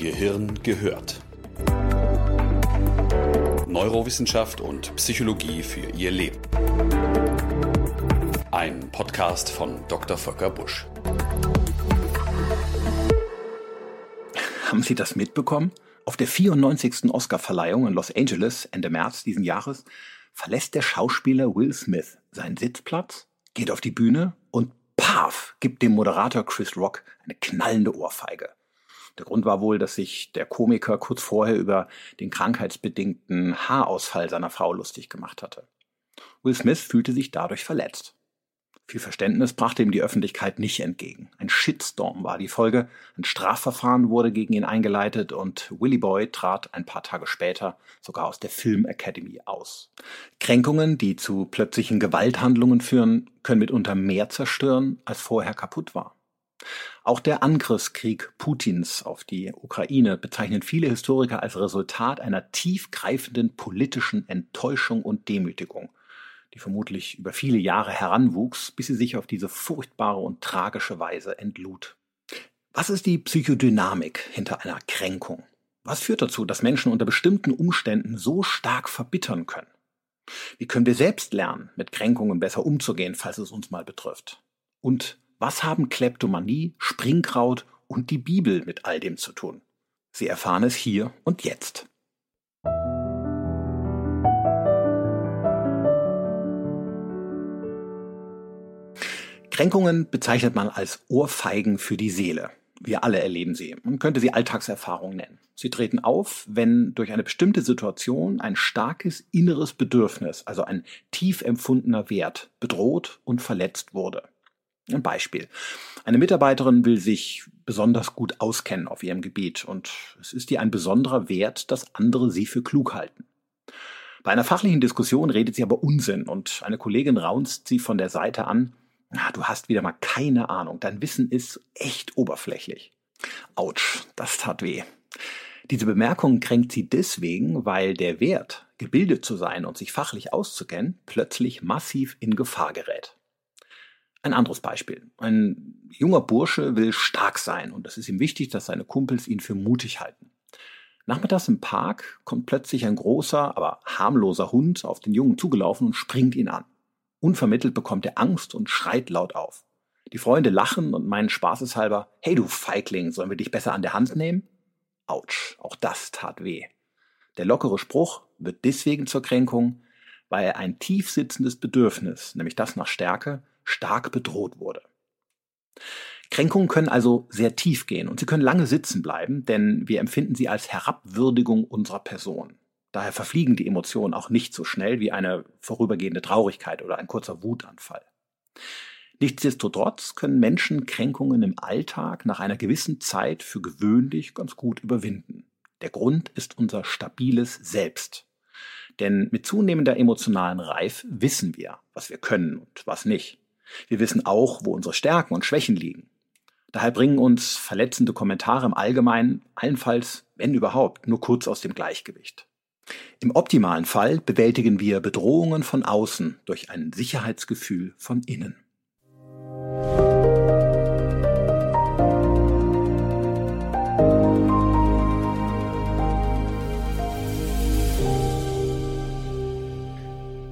Gehirn gehört. Neurowissenschaft und Psychologie für Ihr Leben. Ein Podcast von Dr. Volker Busch. Haben Sie das mitbekommen? Auf der 94. Oscarverleihung in Los Angeles Ende März diesen Jahres verlässt der Schauspieler Will Smith seinen Sitzplatz, geht auf die Bühne und paf, gibt dem Moderator Chris Rock eine knallende Ohrfeige. Der Grund war wohl, dass sich der Komiker kurz vorher über den krankheitsbedingten Haarausfall seiner Frau lustig gemacht hatte. Will Smith fühlte sich dadurch verletzt. Viel Verständnis brachte ihm die Öffentlichkeit nicht entgegen. Ein Shitstorm war die Folge, ein Strafverfahren wurde gegen ihn eingeleitet und Willy Boy trat ein paar Tage später sogar aus der Film Academy aus. Kränkungen, die zu plötzlichen Gewalthandlungen führen, können mitunter mehr zerstören, als vorher kaputt war. Auch der Angriffskrieg Putins auf die Ukraine bezeichnen viele Historiker als Resultat einer tiefgreifenden politischen Enttäuschung und Demütigung die vermutlich über viele Jahre heranwuchs, bis sie sich auf diese furchtbare und tragische Weise entlud. Was ist die Psychodynamik hinter einer Kränkung? Was führt dazu, dass Menschen unter bestimmten Umständen so stark verbittern können? Wie können wir selbst lernen, mit Kränkungen besser umzugehen, falls es uns mal betrifft? Und was haben Kleptomanie, Springkraut und die Bibel mit all dem zu tun? Sie erfahren es hier und jetzt. Kränkungen bezeichnet man als Ohrfeigen für die Seele. Wir alle erleben sie. Man könnte sie Alltagserfahrung nennen. Sie treten auf, wenn durch eine bestimmte Situation ein starkes inneres Bedürfnis, also ein tief empfundener Wert, bedroht und verletzt wurde. Ein Beispiel. Eine Mitarbeiterin will sich besonders gut auskennen auf ihrem Gebiet und es ist ihr ein besonderer Wert, dass andere sie für klug halten. Bei einer fachlichen Diskussion redet sie aber Unsinn und eine Kollegin raunzt sie von der Seite an, Ah, du hast wieder mal keine Ahnung. Dein Wissen ist echt oberflächlich. Autsch, das tat weh. Diese Bemerkung kränkt sie deswegen, weil der Wert, gebildet zu sein und sich fachlich auszukennen, plötzlich massiv in Gefahr gerät. Ein anderes Beispiel. Ein junger Bursche will stark sein und es ist ihm wichtig, dass seine Kumpels ihn für mutig halten. Nachmittags im Park kommt plötzlich ein großer, aber harmloser Hund auf den Jungen zugelaufen und springt ihn an. Unvermittelt bekommt er Angst und schreit laut auf. Die Freunde lachen und meinen spaßeshalber, hey du Feigling, sollen wir dich besser an der Hand nehmen? Autsch, auch das tat weh. Der lockere Spruch wird deswegen zur Kränkung, weil ein tief sitzendes Bedürfnis, nämlich das nach Stärke, stark bedroht wurde. Kränkungen können also sehr tief gehen und sie können lange sitzen bleiben, denn wir empfinden sie als Herabwürdigung unserer Person. Daher verfliegen die Emotionen auch nicht so schnell wie eine vorübergehende Traurigkeit oder ein kurzer Wutanfall. Nichtsdestotrotz können Menschen Kränkungen im Alltag nach einer gewissen Zeit für gewöhnlich ganz gut überwinden. Der Grund ist unser stabiles Selbst. Denn mit zunehmender emotionalen Reif wissen wir, was wir können und was nicht. Wir wissen auch, wo unsere Stärken und Schwächen liegen. Daher bringen uns verletzende Kommentare im Allgemeinen allenfalls, wenn überhaupt, nur kurz aus dem Gleichgewicht. Im optimalen Fall bewältigen wir Bedrohungen von außen durch ein Sicherheitsgefühl von innen.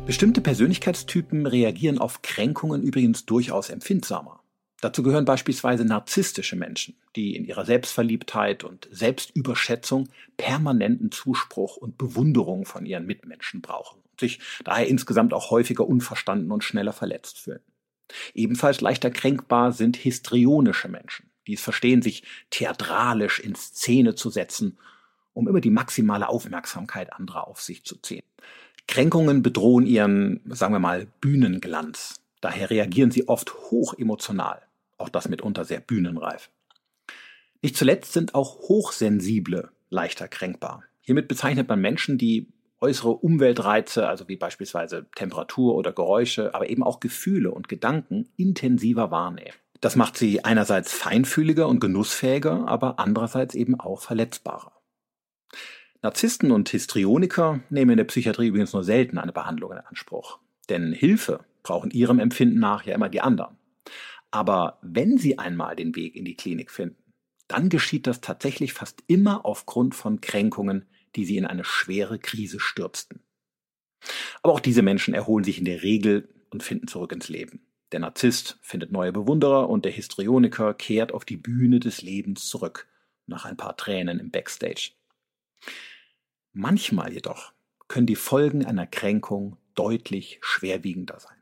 Bestimmte Persönlichkeitstypen reagieren auf Kränkungen übrigens durchaus empfindsamer. Dazu gehören beispielsweise narzisstische Menschen, die in ihrer Selbstverliebtheit und Selbstüberschätzung permanenten Zuspruch und Bewunderung von ihren Mitmenschen brauchen und sich daher insgesamt auch häufiger unverstanden und schneller verletzt fühlen. Ebenfalls leichter kränkbar sind histrionische Menschen, die es verstehen, sich theatralisch in Szene zu setzen, um immer die maximale Aufmerksamkeit anderer auf sich zu ziehen. Kränkungen bedrohen ihren, sagen wir mal, Bühnenglanz. Daher reagieren sie oft hoch emotional auch das mitunter sehr bühnenreif. Nicht zuletzt sind auch Hochsensible leichter kränkbar. Hiermit bezeichnet man Menschen, die äußere Umweltreize, also wie beispielsweise Temperatur oder Geräusche, aber eben auch Gefühle und Gedanken intensiver wahrnehmen. Das macht sie einerseits feinfühliger und genussfähiger, aber andererseits eben auch verletzbarer. Narzissten und Histrioniker nehmen in der Psychiatrie übrigens nur selten eine Behandlung in Anspruch. Denn Hilfe brauchen ihrem Empfinden nach ja immer die anderen. Aber wenn Sie einmal den Weg in die Klinik finden, dann geschieht das tatsächlich fast immer aufgrund von Kränkungen, die sie in eine schwere Krise stürzten. Aber auch diese Menschen erholen sich in der Regel und finden zurück ins Leben. Der Narzisst findet neue Bewunderer und der Histrioniker kehrt auf die Bühne des Lebens zurück, nach ein paar Tränen im Backstage. Manchmal jedoch können die Folgen einer Kränkung deutlich schwerwiegender sein.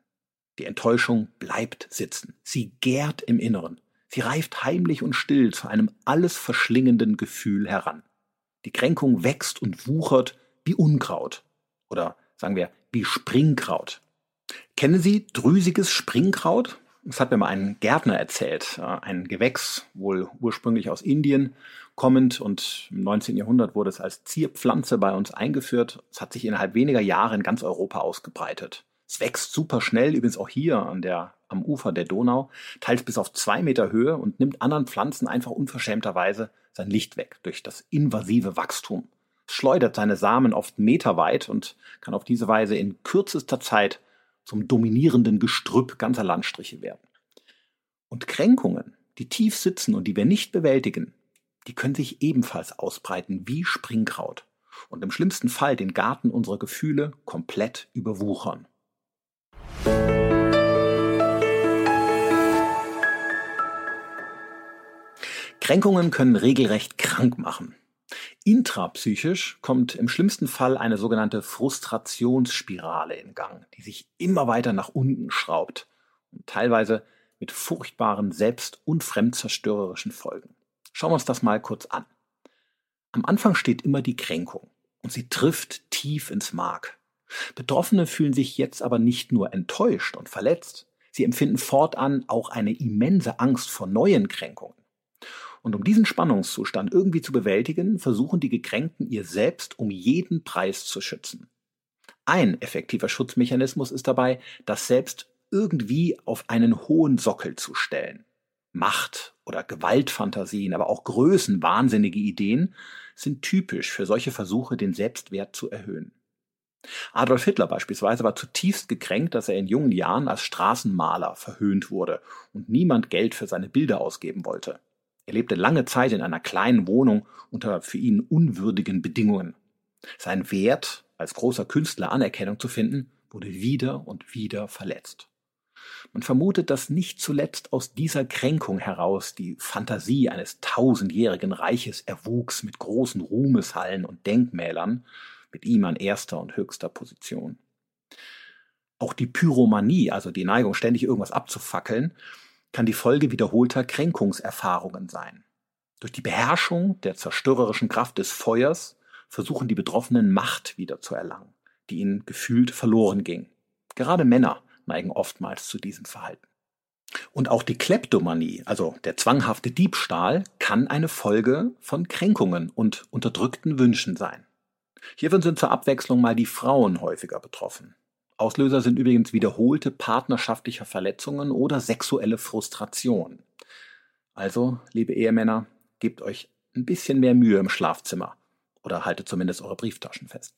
Die Enttäuschung bleibt sitzen. Sie gärt im Inneren. Sie reift heimlich und still zu einem alles verschlingenden Gefühl heran. Die Kränkung wächst und wuchert wie Unkraut. Oder sagen wir, wie Springkraut. Kennen Sie drüsiges Springkraut? Das hat mir mal ein Gärtner erzählt. Ein Gewächs, wohl ursprünglich aus Indien kommend und im 19. Jahrhundert wurde es als Zierpflanze bei uns eingeführt. Es hat sich innerhalb weniger Jahre in ganz Europa ausgebreitet. Es wächst super schnell, übrigens auch hier an der, am Ufer der Donau, teils bis auf zwei Meter Höhe und nimmt anderen Pflanzen einfach unverschämterweise sein Licht weg durch das invasive Wachstum. Es schleudert seine Samen oft meterweit und kann auf diese Weise in kürzester Zeit zum dominierenden Gestrüpp ganzer Landstriche werden. Und Kränkungen, die tief sitzen und die wir nicht bewältigen, die können sich ebenfalls ausbreiten wie Springkraut und im schlimmsten Fall den Garten unserer Gefühle komplett überwuchern. Kränkungen können regelrecht krank machen. Intrapsychisch kommt im schlimmsten Fall eine sogenannte Frustrationsspirale in Gang, die sich immer weiter nach unten schraubt und teilweise mit furchtbaren selbst- und fremdzerstörerischen Folgen. Schauen wir uns das mal kurz an. Am Anfang steht immer die Kränkung und sie trifft tief ins Mark. Betroffene fühlen sich jetzt aber nicht nur enttäuscht und verletzt, sie empfinden fortan auch eine immense Angst vor neuen Kränkungen. Und um diesen Spannungszustand irgendwie zu bewältigen, versuchen die Gekränkten ihr selbst um jeden Preis zu schützen. Ein effektiver Schutzmechanismus ist dabei, das Selbst irgendwie auf einen hohen Sockel zu stellen. Macht oder Gewaltfantasien, aber auch größenwahnsinnige Ideen sind typisch für solche Versuche, den Selbstwert zu erhöhen. Adolf Hitler beispielsweise war zutiefst gekränkt, dass er in jungen Jahren als Straßenmaler verhöhnt wurde und niemand Geld für seine Bilder ausgeben wollte. Er lebte lange Zeit in einer kleinen Wohnung unter für ihn unwürdigen Bedingungen. Sein Wert, als großer Künstler Anerkennung zu finden, wurde wieder und wieder verletzt. Man vermutet, dass nicht zuletzt aus dieser Kränkung heraus die Fantasie eines tausendjährigen Reiches erwuchs mit großen Ruhmeshallen und Denkmälern, mit ihm an erster und höchster Position. Auch die Pyromanie, also die Neigung, ständig irgendwas abzufackeln, kann die Folge wiederholter Kränkungserfahrungen sein. Durch die Beherrschung der zerstörerischen Kraft des Feuers versuchen die Betroffenen Macht wieder zu erlangen, die ihnen gefühlt verloren ging. Gerade Männer neigen oftmals zu diesem Verhalten. Und auch die Kleptomanie, also der zwanghafte Diebstahl, kann eine Folge von Kränkungen und unterdrückten Wünschen sein. Hiervon sind zur Abwechslung mal die Frauen häufiger betroffen. Auslöser sind übrigens wiederholte partnerschaftliche Verletzungen oder sexuelle Frustration. Also, liebe Ehemänner, gebt euch ein bisschen mehr Mühe im Schlafzimmer oder haltet zumindest eure Brieftaschen fest.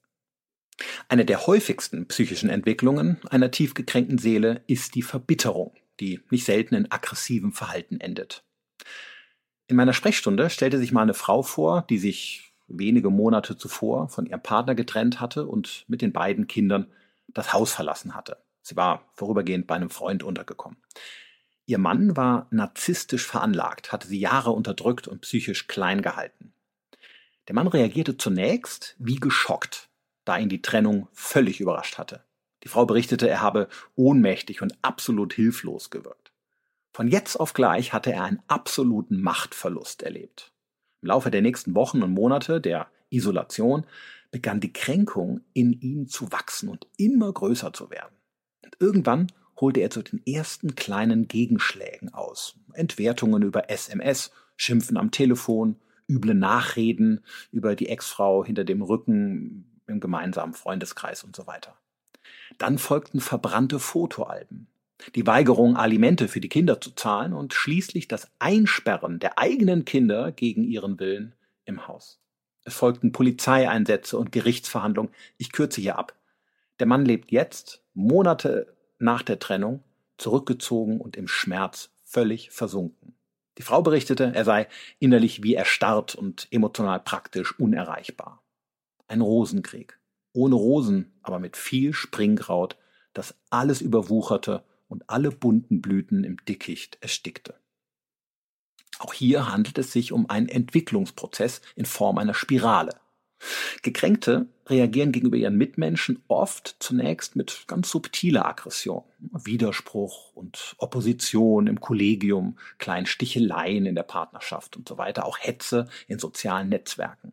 Eine der häufigsten psychischen Entwicklungen einer tief gekränkten Seele ist die Verbitterung, die nicht selten in aggressivem Verhalten endet. In meiner Sprechstunde stellte sich mal eine Frau vor, die sich wenige Monate zuvor von ihrem Partner getrennt hatte und mit den beiden Kindern das Haus verlassen hatte. Sie war vorübergehend bei einem Freund untergekommen. Ihr Mann war narzisstisch veranlagt, hatte sie Jahre unterdrückt und psychisch klein gehalten. Der Mann reagierte zunächst wie geschockt, da ihn die Trennung völlig überrascht hatte. Die Frau berichtete, er habe ohnmächtig und absolut hilflos gewirkt. Von jetzt auf gleich hatte er einen absoluten Machtverlust erlebt. Im Laufe der nächsten Wochen und Monate der Isolation begann die Kränkung in ihm zu wachsen und immer größer zu werden. Und irgendwann holte er zu den ersten kleinen Gegenschlägen aus. Entwertungen über SMS, Schimpfen am Telefon, üble Nachreden über die Ex-Frau hinter dem Rücken im gemeinsamen Freundeskreis und so weiter. Dann folgten verbrannte Fotoalben, die Weigerung, Alimente für die Kinder zu zahlen und schließlich das Einsperren der eigenen Kinder gegen ihren Willen im Haus. Es folgten Polizeieinsätze und Gerichtsverhandlungen. Ich kürze hier ab. Der Mann lebt jetzt, Monate nach der Trennung, zurückgezogen und im Schmerz völlig versunken. Die Frau berichtete, er sei innerlich wie erstarrt und emotional praktisch unerreichbar. Ein Rosenkrieg. Ohne Rosen, aber mit viel Springkraut, das alles überwucherte und alle bunten Blüten im Dickicht erstickte. Auch hier handelt es sich um einen Entwicklungsprozess in Form einer Spirale. Gekränkte reagieren gegenüber ihren Mitmenschen oft zunächst mit ganz subtiler Aggression. Widerspruch und Opposition im Kollegium, kleinen Sticheleien in der Partnerschaft und so weiter, auch Hetze in sozialen Netzwerken.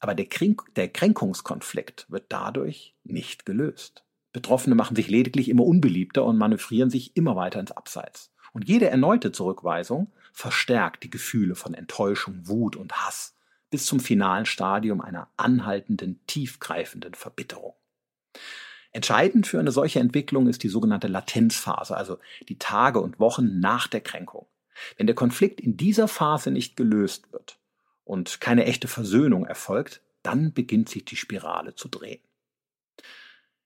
Aber der, Kränk der Kränkungskonflikt wird dadurch nicht gelöst. Betroffene machen sich lediglich immer unbeliebter und manövrieren sich immer weiter ins Abseits. Und jede erneute Zurückweisung verstärkt die Gefühle von Enttäuschung, Wut und Hass bis zum finalen Stadium einer anhaltenden, tiefgreifenden Verbitterung. Entscheidend für eine solche Entwicklung ist die sogenannte Latenzphase, also die Tage und Wochen nach der Kränkung. Wenn der Konflikt in dieser Phase nicht gelöst wird und keine echte Versöhnung erfolgt, dann beginnt sich die Spirale zu drehen.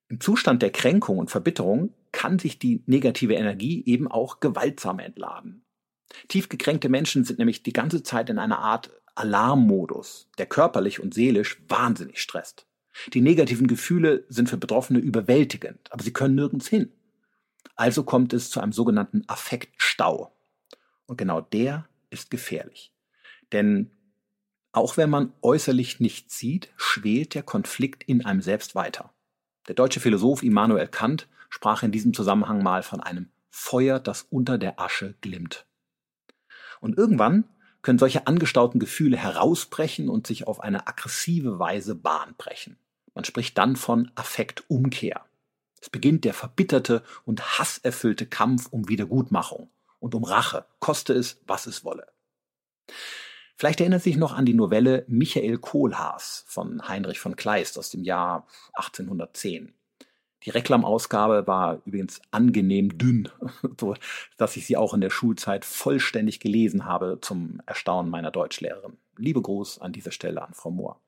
Im Zustand der Kränkung und Verbitterung kann sich die negative Energie eben auch gewaltsam entladen. Tief gekränkte Menschen sind nämlich die ganze Zeit in einer Art Alarmmodus, der körperlich und seelisch wahnsinnig stresst. Die negativen Gefühle sind für Betroffene überwältigend, aber sie können nirgends hin. Also kommt es zu einem sogenannten Affektstau. Und genau der ist gefährlich. Denn auch wenn man äußerlich nichts sieht, schwelt der Konflikt in einem selbst weiter. Der deutsche Philosoph Immanuel Kant sprach in diesem Zusammenhang mal von einem Feuer, das unter der Asche glimmt. Und irgendwann können solche angestauten Gefühle herausbrechen und sich auf eine aggressive Weise Bahn brechen. Man spricht dann von Affektumkehr. Es beginnt der verbitterte und hasserfüllte Kampf um Wiedergutmachung und um Rache, koste es, was es wolle. Vielleicht erinnert sich noch an die Novelle Michael Kohlhaas von Heinrich von Kleist aus dem Jahr 1810. Die Reklamausgabe war übrigens angenehm dünn, so dass ich sie auch in der Schulzeit vollständig gelesen habe zum Erstaunen meiner Deutschlehrerin. Liebe Gruß an dieser Stelle an Frau Mohr.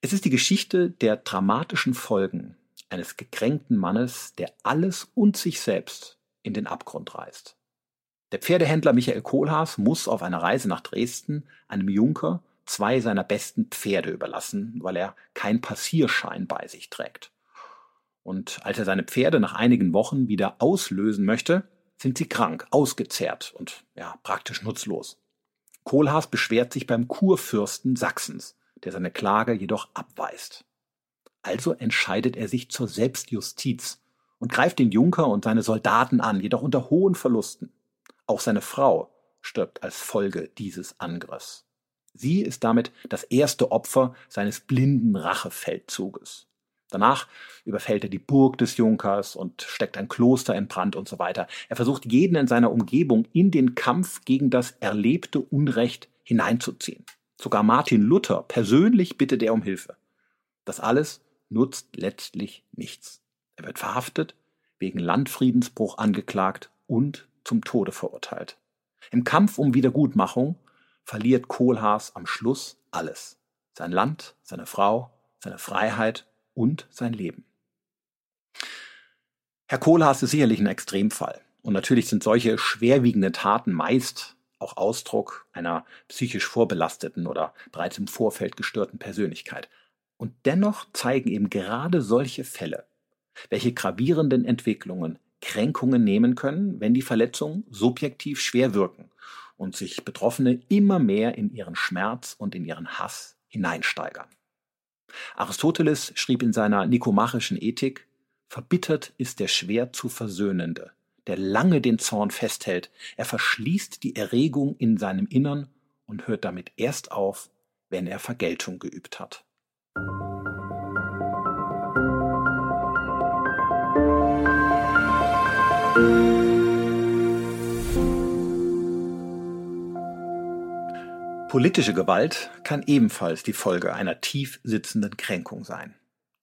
Es ist die Geschichte der dramatischen Folgen eines gekränkten Mannes, der alles und sich selbst in den Abgrund reißt. Der Pferdehändler Michael Kohlhaas muss auf einer Reise nach Dresden einem Junker zwei seiner besten Pferde überlassen, weil er kein Passierschein bei sich trägt. Und als er seine Pferde nach einigen Wochen wieder auslösen möchte, sind sie krank, ausgezehrt und ja, praktisch nutzlos. Kohlhaas beschwert sich beim Kurfürsten Sachsens, der seine Klage jedoch abweist. Also entscheidet er sich zur Selbstjustiz und greift den Junker und seine Soldaten an, jedoch unter hohen Verlusten. Auch seine Frau stirbt als Folge dieses Angriffs. Sie ist damit das erste Opfer seines blinden Rachefeldzuges. Danach überfällt er die Burg des Junkers und steckt ein Kloster in Brand und so weiter. Er versucht jeden in seiner Umgebung in den Kampf gegen das erlebte Unrecht hineinzuziehen. Sogar Martin Luther persönlich bittet er um Hilfe. Das alles nutzt letztlich nichts. Er wird verhaftet, wegen Landfriedensbruch angeklagt und zum Tode verurteilt. Im Kampf um Wiedergutmachung verliert Kohlhaas am Schluss alles. Sein Land, seine Frau, seine Freiheit und sein Leben. Herr Kohlhaas ist sicherlich ein Extremfall. Und natürlich sind solche schwerwiegende Taten meist auch Ausdruck einer psychisch vorbelasteten oder bereits im Vorfeld gestörten Persönlichkeit. Und dennoch zeigen eben gerade solche Fälle, welche gravierenden Entwicklungen Kränkungen nehmen können, wenn die Verletzungen subjektiv schwer wirken und sich Betroffene immer mehr in ihren Schmerz und in ihren Hass hineinsteigern. Aristoteles schrieb in seiner Nikomachischen Ethik, verbittert ist der schwer zu Versöhnende, der lange den Zorn festhält, er verschließt die Erregung in seinem Innern und hört damit erst auf, wenn er Vergeltung geübt hat. Politische Gewalt kann ebenfalls die Folge einer tief sitzenden Kränkung sein.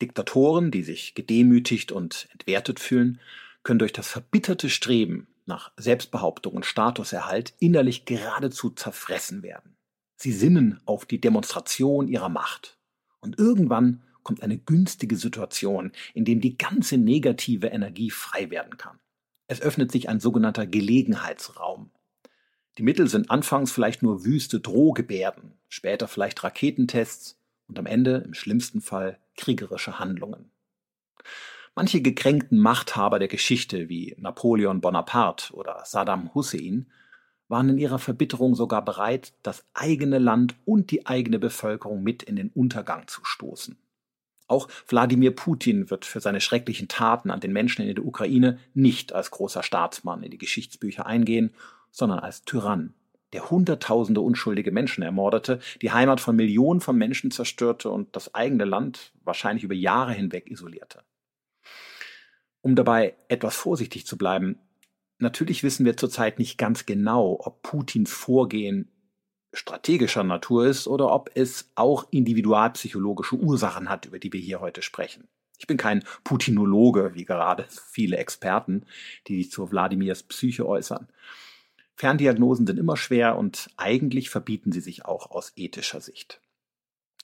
Diktatoren, die sich gedemütigt und entwertet fühlen, können durch das verbitterte Streben nach Selbstbehauptung und Statuserhalt innerlich geradezu zerfressen werden. Sie sinnen auf die Demonstration ihrer Macht. Und irgendwann kommt eine günstige Situation, in dem die ganze negative Energie frei werden kann. Es öffnet sich ein sogenannter Gelegenheitsraum. Die Mittel sind anfangs vielleicht nur wüste Drohgebärden, später vielleicht Raketentests und am Ende im schlimmsten Fall kriegerische Handlungen. Manche gekränkten Machthaber der Geschichte wie Napoleon Bonaparte oder Saddam Hussein waren in ihrer Verbitterung sogar bereit, das eigene Land und die eigene Bevölkerung mit in den Untergang zu stoßen. Auch Wladimir Putin wird für seine schrecklichen Taten an den Menschen in der Ukraine nicht als großer Staatsmann in die Geschichtsbücher eingehen sondern als Tyrann, der Hunderttausende unschuldige Menschen ermordete, die Heimat von Millionen von Menschen zerstörte und das eigene Land wahrscheinlich über Jahre hinweg isolierte. Um dabei etwas vorsichtig zu bleiben, natürlich wissen wir zurzeit nicht ganz genau, ob Putins Vorgehen strategischer Natur ist oder ob es auch individualpsychologische Ursachen hat, über die wir hier heute sprechen. Ich bin kein Putinologe, wie gerade viele Experten, die sich zu Wladimirs Psyche äußern. Ferndiagnosen sind immer schwer und eigentlich verbieten sie sich auch aus ethischer Sicht.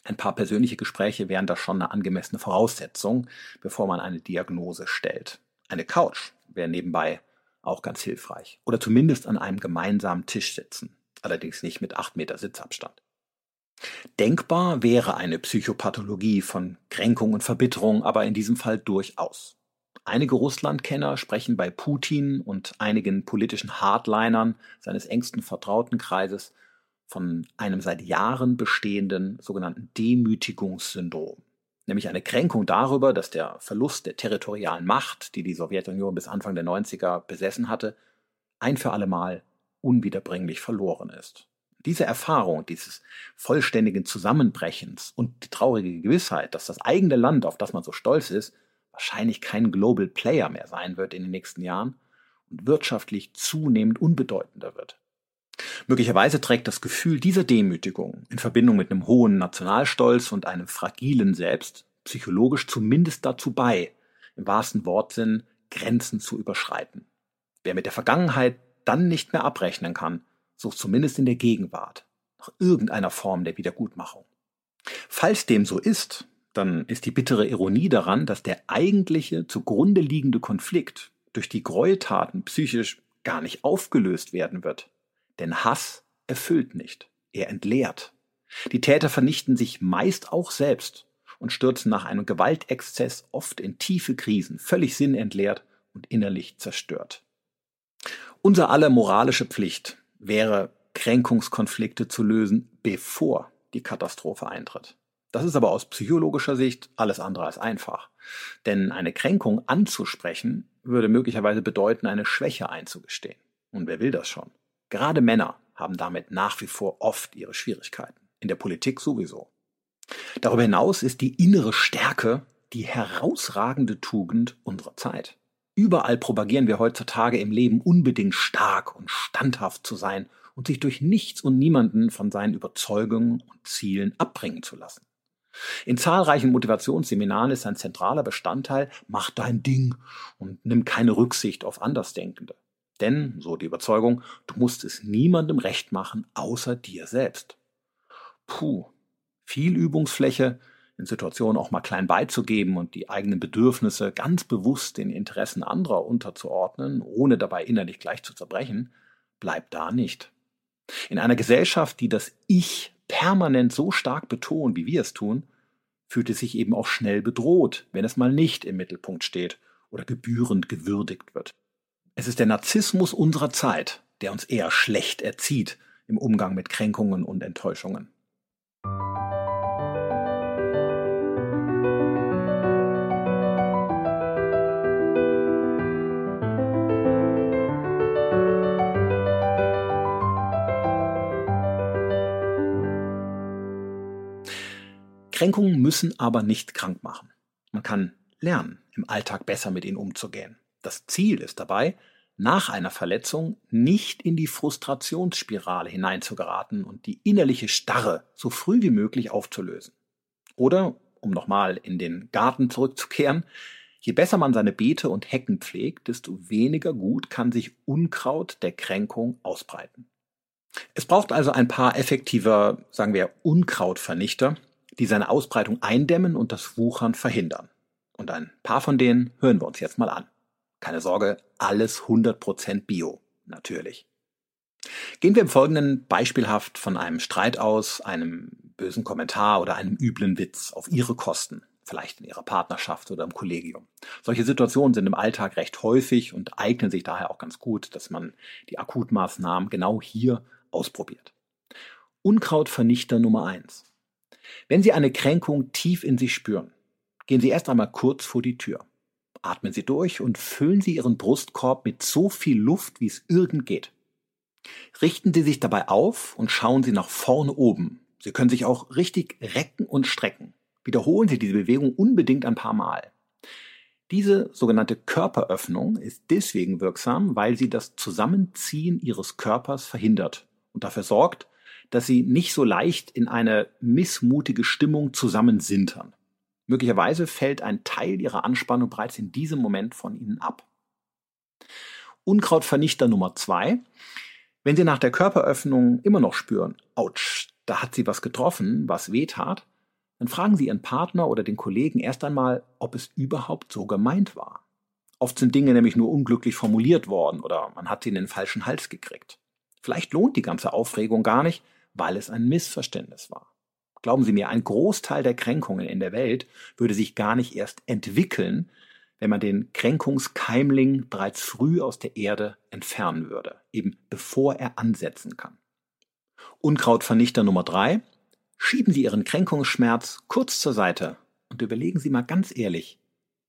Ein paar persönliche Gespräche wären da schon eine angemessene Voraussetzung, bevor man eine Diagnose stellt. Eine Couch wäre nebenbei auch ganz hilfreich. Oder zumindest an einem gemeinsamen Tisch sitzen. Allerdings nicht mit acht Meter Sitzabstand. Denkbar wäre eine Psychopathologie von Kränkung und Verbitterung, aber in diesem Fall durchaus. Einige Russlandkenner sprechen bei Putin und einigen politischen Hardlinern seines engsten Vertrautenkreises von einem seit Jahren bestehenden sogenannten Demütigungssyndrom, nämlich eine Kränkung darüber, dass der Verlust der territorialen Macht, die die Sowjetunion bis Anfang der 90er besessen hatte, ein für allemal unwiederbringlich verloren ist. Diese Erfahrung dieses vollständigen Zusammenbrechens und die traurige Gewissheit, dass das eigene Land, auf das man so stolz ist, wahrscheinlich kein Global Player mehr sein wird in den nächsten Jahren und wirtschaftlich zunehmend unbedeutender wird. Möglicherweise trägt das Gefühl dieser Demütigung in Verbindung mit einem hohen Nationalstolz und einem fragilen Selbst psychologisch zumindest dazu bei, im wahrsten Wortsinn Grenzen zu überschreiten. Wer mit der Vergangenheit dann nicht mehr abrechnen kann, sucht zumindest in der Gegenwart nach irgendeiner Form der Wiedergutmachung. Falls dem so ist, dann ist die bittere Ironie daran, dass der eigentliche zugrunde liegende Konflikt durch die Gräueltaten psychisch gar nicht aufgelöst werden wird. Denn Hass erfüllt nicht, er entleert. Die Täter vernichten sich meist auch selbst und stürzen nach einem Gewaltexzess oft in tiefe Krisen, völlig sinnentleert und innerlich zerstört. Unser aller moralische Pflicht wäre, Kränkungskonflikte zu lösen, bevor die Katastrophe eintritt. Das ist aber aus psychologischer Sicht alles andere als einfach. Denn eine Kränkung anzusprechen würde möglicherweise bedeuten, eine Schwäche einzugestehen. Und wer will das schon? Gerade Männer haben damit nach wie vor oft ihre Schwierigkeiten. In der Politik sowieso. Darüber hinaus ist die innere Stärke die herausragende Tugend unserer Zeit. Überall propagieren wir heutzutage im Leben unbedingt stark und standhaft zu sein und sich durch nichts und niemanden von seinen Überzeugungen und Zielen abbringen zu lassen. In zahlreichen Motivationsseminaren ist ein zentraler Bestandteil, mach dein Ding und nimm keine Rücksicht auf Andersdenkende. Denn, so die Überzeugung, du musst es niemandem recht machen, außer dir selbst. Puh, viel Übungsfläche, in Situationen auch mal klein beizugeben und die eigenen Bedürfnisse ganz bewusst den Interessen anderer unterzuordnen, ohne dabei innerlich gleich zu zerbrechen, bleibt da nicht. In einer Gesellschaft, die das Ich permanent so stark betont, wie wir es tun, fühlt es sich eben auch schnell bedroht, wenn es mal nicht im Mittelpunkt steht oder gebührend gewürdigt wird. Es ist der Narzissmus unserer Zeit, der uns eher schlecht erzieht im Umgang mit Kränkungen und Enttäuschungen. Kränkungen müssen aber nicht krank machen. Man kann lernen, im Alltag besser mit ihnen umzugehen. Das Ziel ist dabei, nach einer Verletzung nicht in die Frustrationsspirale hineinzugeraten und die innerliche Starre so früh wie möglich aufzulösen. Oder, um nochmal in den Garten zurückzukehren, je besser man seine Beete und Hecken pflegt, desto weniger gut kann sich Unkraut der Kränkung ausbreiten. Es braucht also ein paar effektiver, sagen wir, Unkrautvernichter, die seine Ausbreitung eindämmen und das Wuchern verhindern. Und ein paar von denen hören wir uns jetzt mal an. Keine Sorge, alles 100% Bio, natürlich. Gehen wir im Folgenden beispielhaft von einem Streit aus, einem bösen Kommentar oder einem üblen Witz auf Ihre Kosten, vielleicht in Ihrer Partnerschaft oder im Kollegium. Solche Situationen sind im Alltag recht häufig und eignen sich daher auch ganz gut, dass man die Akutmaßnahmen genau hier ausprobiert. Unkrautvernichter Nummer eins: Wenn Sie eine Kränkung tief in sich spüren, gehen Sie erst einmal kurz vor die Tür. Atmen Sie durch und füllen Sie Ihren Brustkorb mit so viel Luft, wie es irgend geht. Richten Sie sich dabei auf und schauen Sie nach vorne oben. Sie können sich auch richtig recken und strecken. Wiederholen Sie diese Bewegung unbedingt ein paar Mal. Diese sogenannte Körperöffnung ist deswegen wirksam, weil sie das Zusammenziehen Ihres Körpers verhindert und dafür sorgt, dass Sie nicht so leicht in eine missmutige Stimmung zusammensintern. Möglicherweise fällt ein Teil Ihrer Anspannung bereits in diesem Moment von Ihnen ab. Unkrautvernichter Nummer zwei wenn Sie nach der Körperöffnung immer noch spüren, ouch, da hat sie was getroffen, was weh tat, dann fragen Sie Ihren Partner oder den Kollegen erst einmal, ob es überhaupt so gemeint war. Oft sind Dinge nämlich nur unglücklich formuliert worden oder man hat sie in den falschen Hals gekriegt. Vielleicht lohnt die ganze Aufregung gar nicht, weil es ein Missverständnis war. Glauben Sie mir, ein Großteil der Kränkungen in der Welt würde sich gar nicht erst entwickeln, wenn man den Kränkungskeimling bereits früh aus der Erde entfernen würde, eben bevor er ansetzen kann. Unkrautvernichter Nummer drei. Schieben Sie Ihren Kränkungsschmerz kurz zur Seite und überlegen Sie mal ganz ehrlich,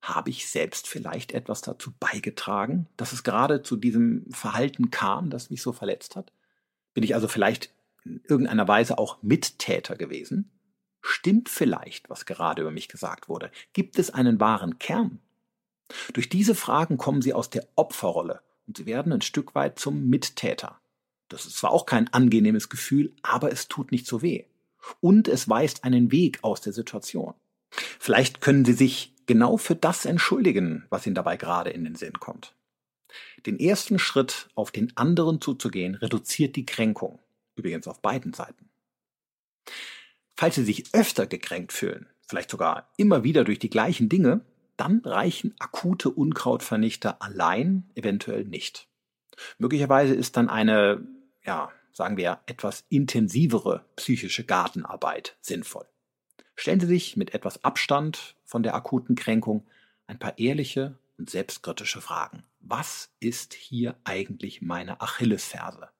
habe ich selbst vielleicht etwas dazu beigetragen, dass es gerade zu diesem Verhalten kam, das mich so verletzt hat? Bin ich also vielleicht irgendeiner Weise auch Mittäter gewesen? Stimmt vielleicht, was gerade über mich gesagt wurde? Gibt es einen wahren Kern? Durch diese Fragen kommen sie aus der Opferrolle und sie werden ein Stück weit zum Mittäter. Das ist zwar auch kein angenehmes Gefühl, aber es tut nicht so weh. Und es weist einen Weg aus der Situation. Vielleicht können Sie sich genau für das entschuldigen, was Ihnen dabei gerade in den Sinn kommt. Den ersten Schritt auf den anderen zuzugehen, reduziert die Kränkung. Übrigens auf beiden Seiten. Falls Sie sich öfter gekränkt fühlen, vielleicht sogar immer wieder durch die gleichen Dinge, dann reichen akute Unkrautvernichter allein eventuell nicht. Möglicherweise ist dann eine, ja, sagen wir, etwas intensivere psychische Gartenarbeit sinnvoll. Stellen Sie sich mit etwas Abstand von der akuten Kränkung ein paar ehrliche und selbstkritische Fragen. Was ist hier eigentlich meine Achillesferse?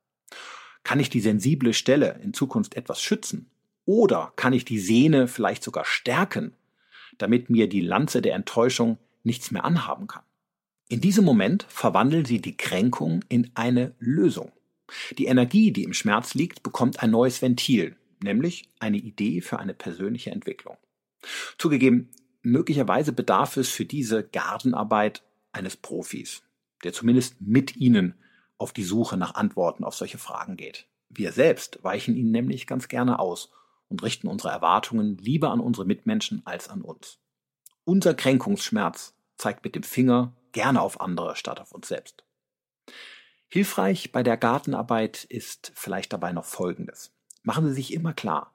Kann ich die sensible Stelle in Zukunft etwas schützen? Oder kann ich die Sehne vielleicht sogar stärken damit mir die Lanze der Enttäuschung nichts mehr anhaben kann. In diesem Moment verwandeln sie die Kränkung in eine Lösung. Die Energie, die im Schmerz liegt, bekommt ein neues Ventil, nämlich eine Idee für eine persönliche Entwicklung. Zugegeben, möglicherweise bedarf es für diese Gartenarbeit eines Profis, der zumindest mit Ihnen auf die Suche nach Antworten auf solche Fragen geht. Wir selbst weichen ihnen nämlich ganz gerne aus und richten unsere Erwartungen lieber an unsere Mitmenschen als an uns. Unser Kränkungsschmerz zeigt mit dem Finger gerne auf andere statt auf uns selbst. Hilfreich bei der Gartenarbeit ist vielleicht dabei noch Folgendes. Machen Sie sich immer klar,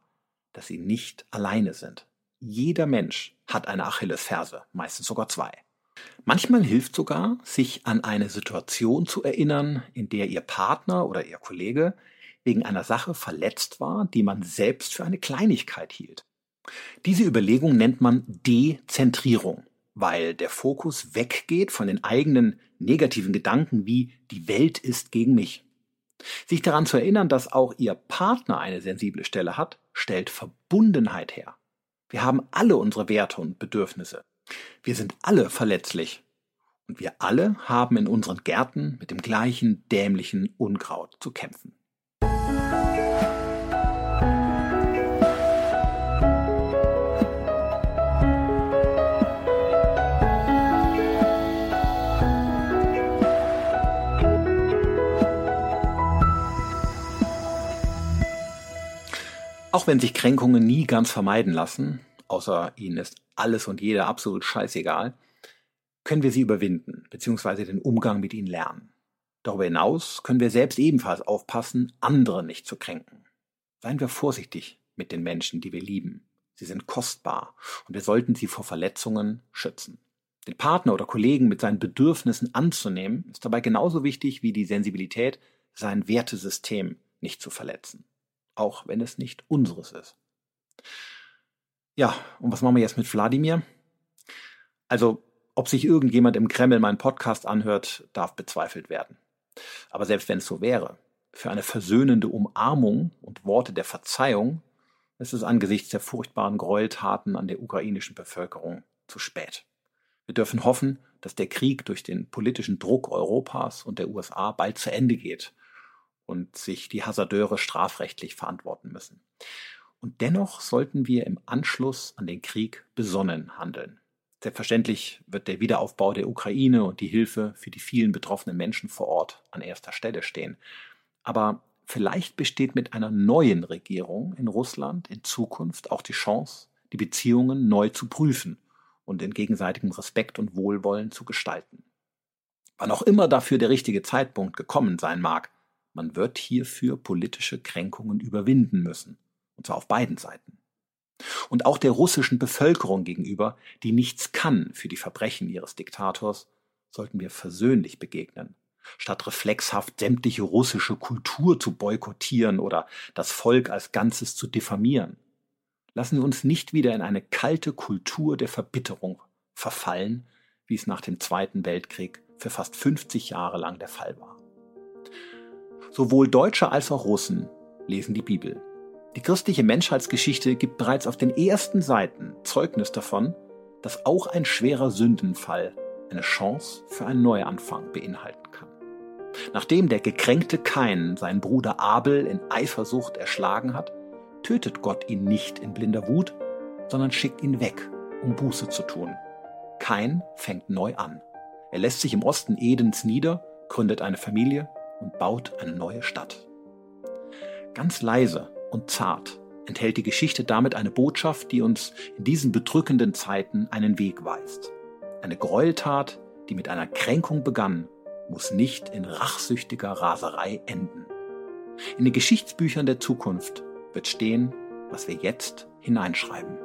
dass Sie nicht alleine sind. Jeder Mensch hat eine Achillesferse, meistens sogar zwei. Manchmal hilft sogar, sich an eine Situation zu erinnern, in der Ihr Partner oder Ihr Kollege wegen einer Sache verletzt war, die man selbst für eine Kleinigkeit hielt. Diese Überlegung nennt man Dezentrierung, weil der Fokus weggeht von den eigenen negativen Gedanken wie die Welt ist gegen mich. Sich daran zu erinnern, dass auch Ihr Partner eine sensible Stelle hat, stellt Verbundenheit her. Wir haben alle unsere Werte und Bedürfnisse. Wir sind alle verletzlich. Und wir alle haben in unseren Gärten mit dem gleichen dämlichen Unkraut zu kämpfen. Auch wenn sich Kränkungen nie ganz vermeiden lassen, außer ihnen ist alles und jeder absolut scheißegal, können wir sie überwinden bzw. den Umgang mit ihnen lernen. Darüber hinaus können wir selbst ebenfalls aufpassen, andere nicht zu kränken. Seien wir vorsichtig mit den Menschen, die wir lieben. Sie sind kostbar und wir sollten sie vor Verletzungen schützen. Den Partner oder Kollegen mit seinen Bedürfnissen anzunehmen, ist dabei genauso wichtig wie die Sensibilität sein Wertesystem nicht zu verletzen, auch wenn es nicht unseres ist. Ja, und was machen wir jetzt mit Wladimir? Also, ob sich irgendjemand im Kreml meinen Podcast anhört, darf bezweifelt werden. Aber selbst wenn es so wäre, für eine versöhnende Umarmung und Worte der Verzeihung ist es angesichts der furchtbaren Gräueltaten an der ukrainischen Bevölkerung zu spät. Wir dürfen hoffen, dass der Krieg durch den politischen Druck Europas und der USA bald zu Ende geht und sich die Hasardeure strafrechtlich verantworten müssen. Und dennoch sollten wir im Anschluss an den Krieg besonnen handeln. Selbstverständlich wird der Wiederaufbau der Ukraine und die Hilfe für die vielen betroffenen Menschen vor Ort an erster Stelle stehen. Aber vielleicht besteht mit einer neuen Regierung in Russland in Zukunft auch die Chance, die Beziehungen neu zu prüfen und in gegenseitigem Respekt und Wohlwollen zu gestalten. Wann auch immer dafür der richtige Zeitpunkt gekommen sein mag, man wird hierfür politische Kränkungen überwinden müssen, und zwar auf beiden Seiten. Und auch der russischen Bevölkerung gegenüber, die nichts kann für die Verbrechen ihres Diktators, sollten wir versöhnlich begegnen, statt reflexhaft sämtliche russische Kultur zu boykottieren oder das Volk als Ganzes zu diffamieren. Lassen wir uns nicht wieder in eine kalte Kultur der Verbitterung verfallen, wie es nach dem Zweiten Weltkrieg für fast 50 Jahre lang der Fall war. Sowohl Deutsche als auch Russen lesen die Bibel. Die christliche Menschheitsgeschichte gibt bereits auf den ersten Seiten Zeugnis davon, dass auch ein schwerer Sündenfall eine Chance für einen Neuanfang beinhalten kann. Nachdem der gekränkte Kain seinen Bruder Abel in Eifersucht erschlagen hat, tötet Gott ihn nicht in blinder Wut, sondern schickt ihn weg, um Buße zu tun. Kain fängt neu an. Er lässt sich im Osten Edens nieder, gründet eine Familie und baut eine neue Stadt. Ganz leise und zart enthält die Geschichte damit eine Botschaft, die uns in diesen bedrückenden Zeiten einen Weg weist. Eine Gräueltat, die mit einer Kränkung begann, muss nicht in rachsüchtiger Raserei enden. In den Geschichtsbüchern der Zukunft wird stehen, was wir jetzt hineinschreiben.